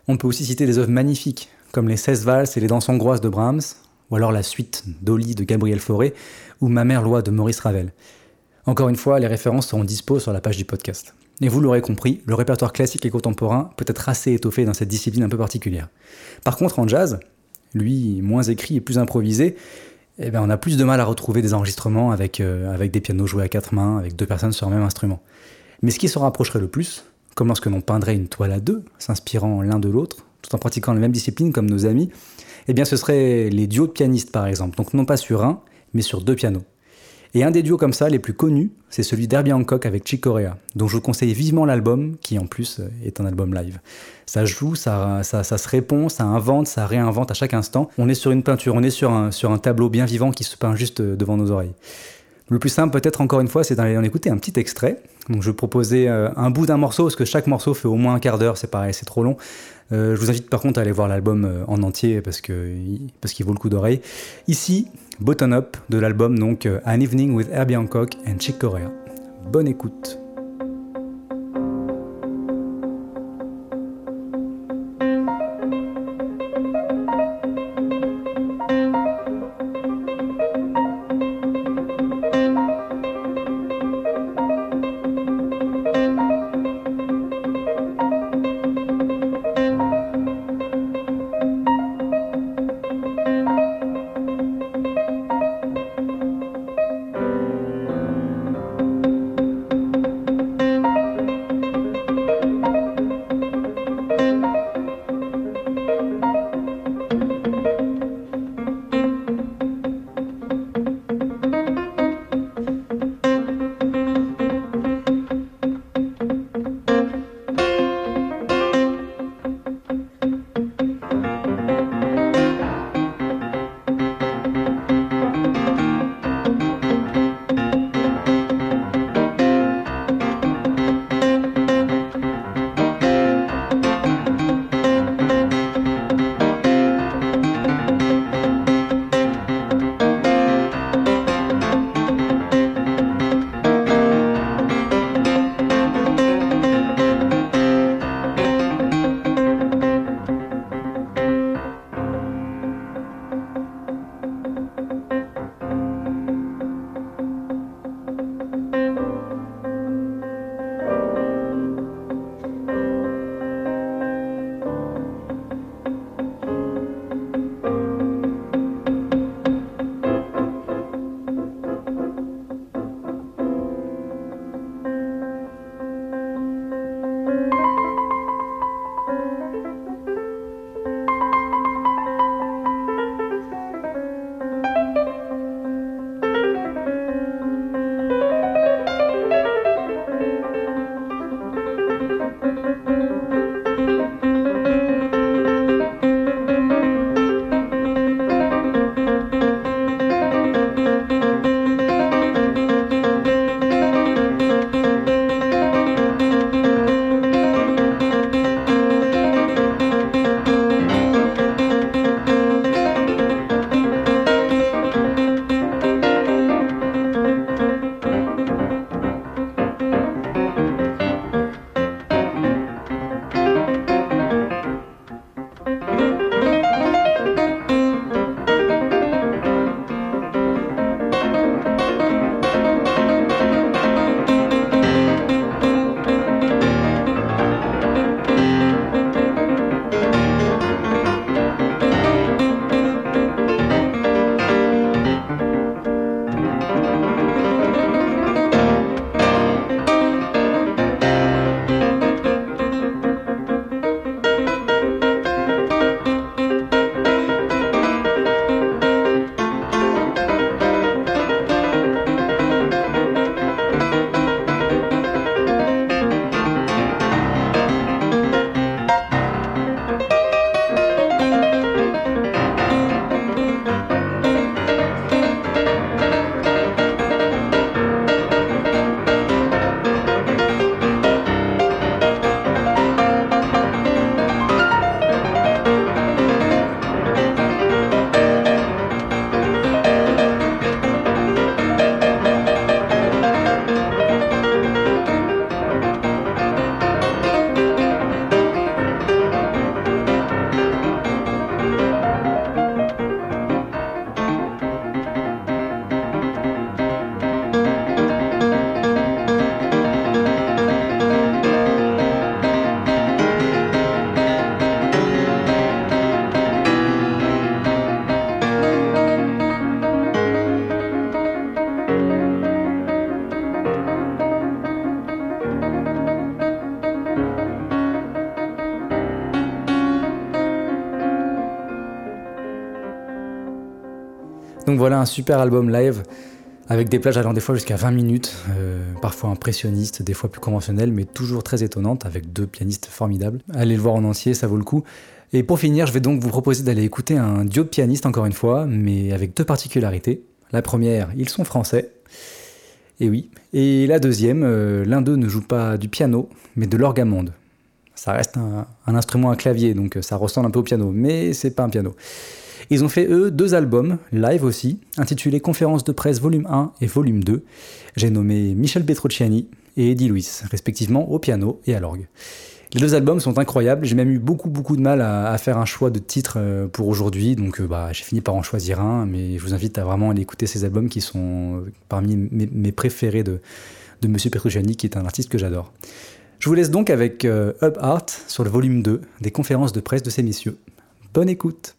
on peut aussi citer des œuvres magnifiques, comme les 16 valses et les danses hongroises de Brahms, ou alors la suite d'Oli de Gabriel Fauré, ou Ma mère loi de Maurice Ravel. Encore une fois, les références seront dispo sur la page du podcast. Et vous l'aurez compris, le répertoire classique et contemporain peut être assez étoffé dans cette discipline un peu particulière. Par contre, en jazz, lui, moins écrit et plus improvisé, eh bien, on a plus de mal à retrouver des enregistrements euh, avec des pianos joués à quatre mains, avec deux personnes sur un même instrument. Mais ce qui se rapprocherait le plus, comme lorsque l'on peindrait une toile à deux, s'inspirant l'un de l'autre, tout en pratiquant la même discipline comme nos amis, eh bien ce seraient les duos de pianistes par exemple, donc non pas sur un, mais sur deux pianos. Et un des duos comme ça, les plus connus, c'est celui d'Herbie Hancock avec Chick Corea, dont je vous conseille vivement l'album, qui en plus est un album live. Ça joue, ça, ça, se répond, ça invente, ça réinvente à chaque instant. On est sur une peinture, on est sur un, sur un tableau bien vivant qui se peint juste devant nos oreilles. Le plus simple, peut-être encore une fois, c'est d'aller en écouter un petit extrait. Je proposer euh, un bout d'un morceau, parce que chaque morceau fait au moins un quart d'heure, c'est pareil, c'est trop long. je vous invite par contre à aller voir l'album en entier, parce qu'il parce qu'il vaut le coup d'oreille. Ici, Button Up de l'album donc euh, An Evening with Herbie Hancock and Chick Corea. Bonne écoute. Voilà un super album live avec des plages allant des fois jusqu'à 20 minutes, euh, parfois impressionnistes, des fois plus conventionnelles, mais toujours très étonnantes, avec deux pianistes formidables. Allez le voir en entier, ça vaut le coup. Et pour finir, je vais donc vous proposer d'aller écouter un duo de pianistes encore une fois, mais avec deux particularités. La première, ils sont français. Et oui. Et la deuxième, euh, l'un d'eux ne joue pas du piano, mais de l'orgamonde. Ça reste un, un, instrument à clavier, donc ça ressemble un peu au piano, mais c'est pas un piano. Ils ont fait, eux, deux albums, live aussi, intitulés Conférence de presse volume 1 et volume 2. J'ai nommé Michel Petrucciani et Eddie Louis, respectivement au piano et à l'orgue. Les deux albums sont incroyables, j'ai même eu beaucoup beaucoup de mal à, faire un choix de titre euh, pour aujourd'hui, donc euh, bah, j'ai fini par en choisir un, mais je vous invite à vraiment aller écouter ces albums qui sont parmi mes, préférés de, Monsieur Petrucciani, qui est un artiste que j'adore. Je vous laisse donc avec euh, Up Art sur le volume 2 des conférences de presse de ces messieurs. Bonne écoute!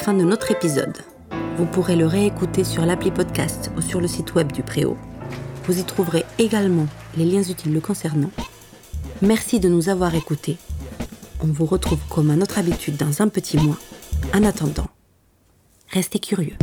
Fin de notre épisode. Vous pourrez le réécouter sur l'appli podcast ou sur le site web du Préau. Vous y trouverez également les liens utiles le concernant. Merci de nous avoir écoutés. On vous retrouve comme à notre habitude dans un petit mois. En attendant, restez curieux.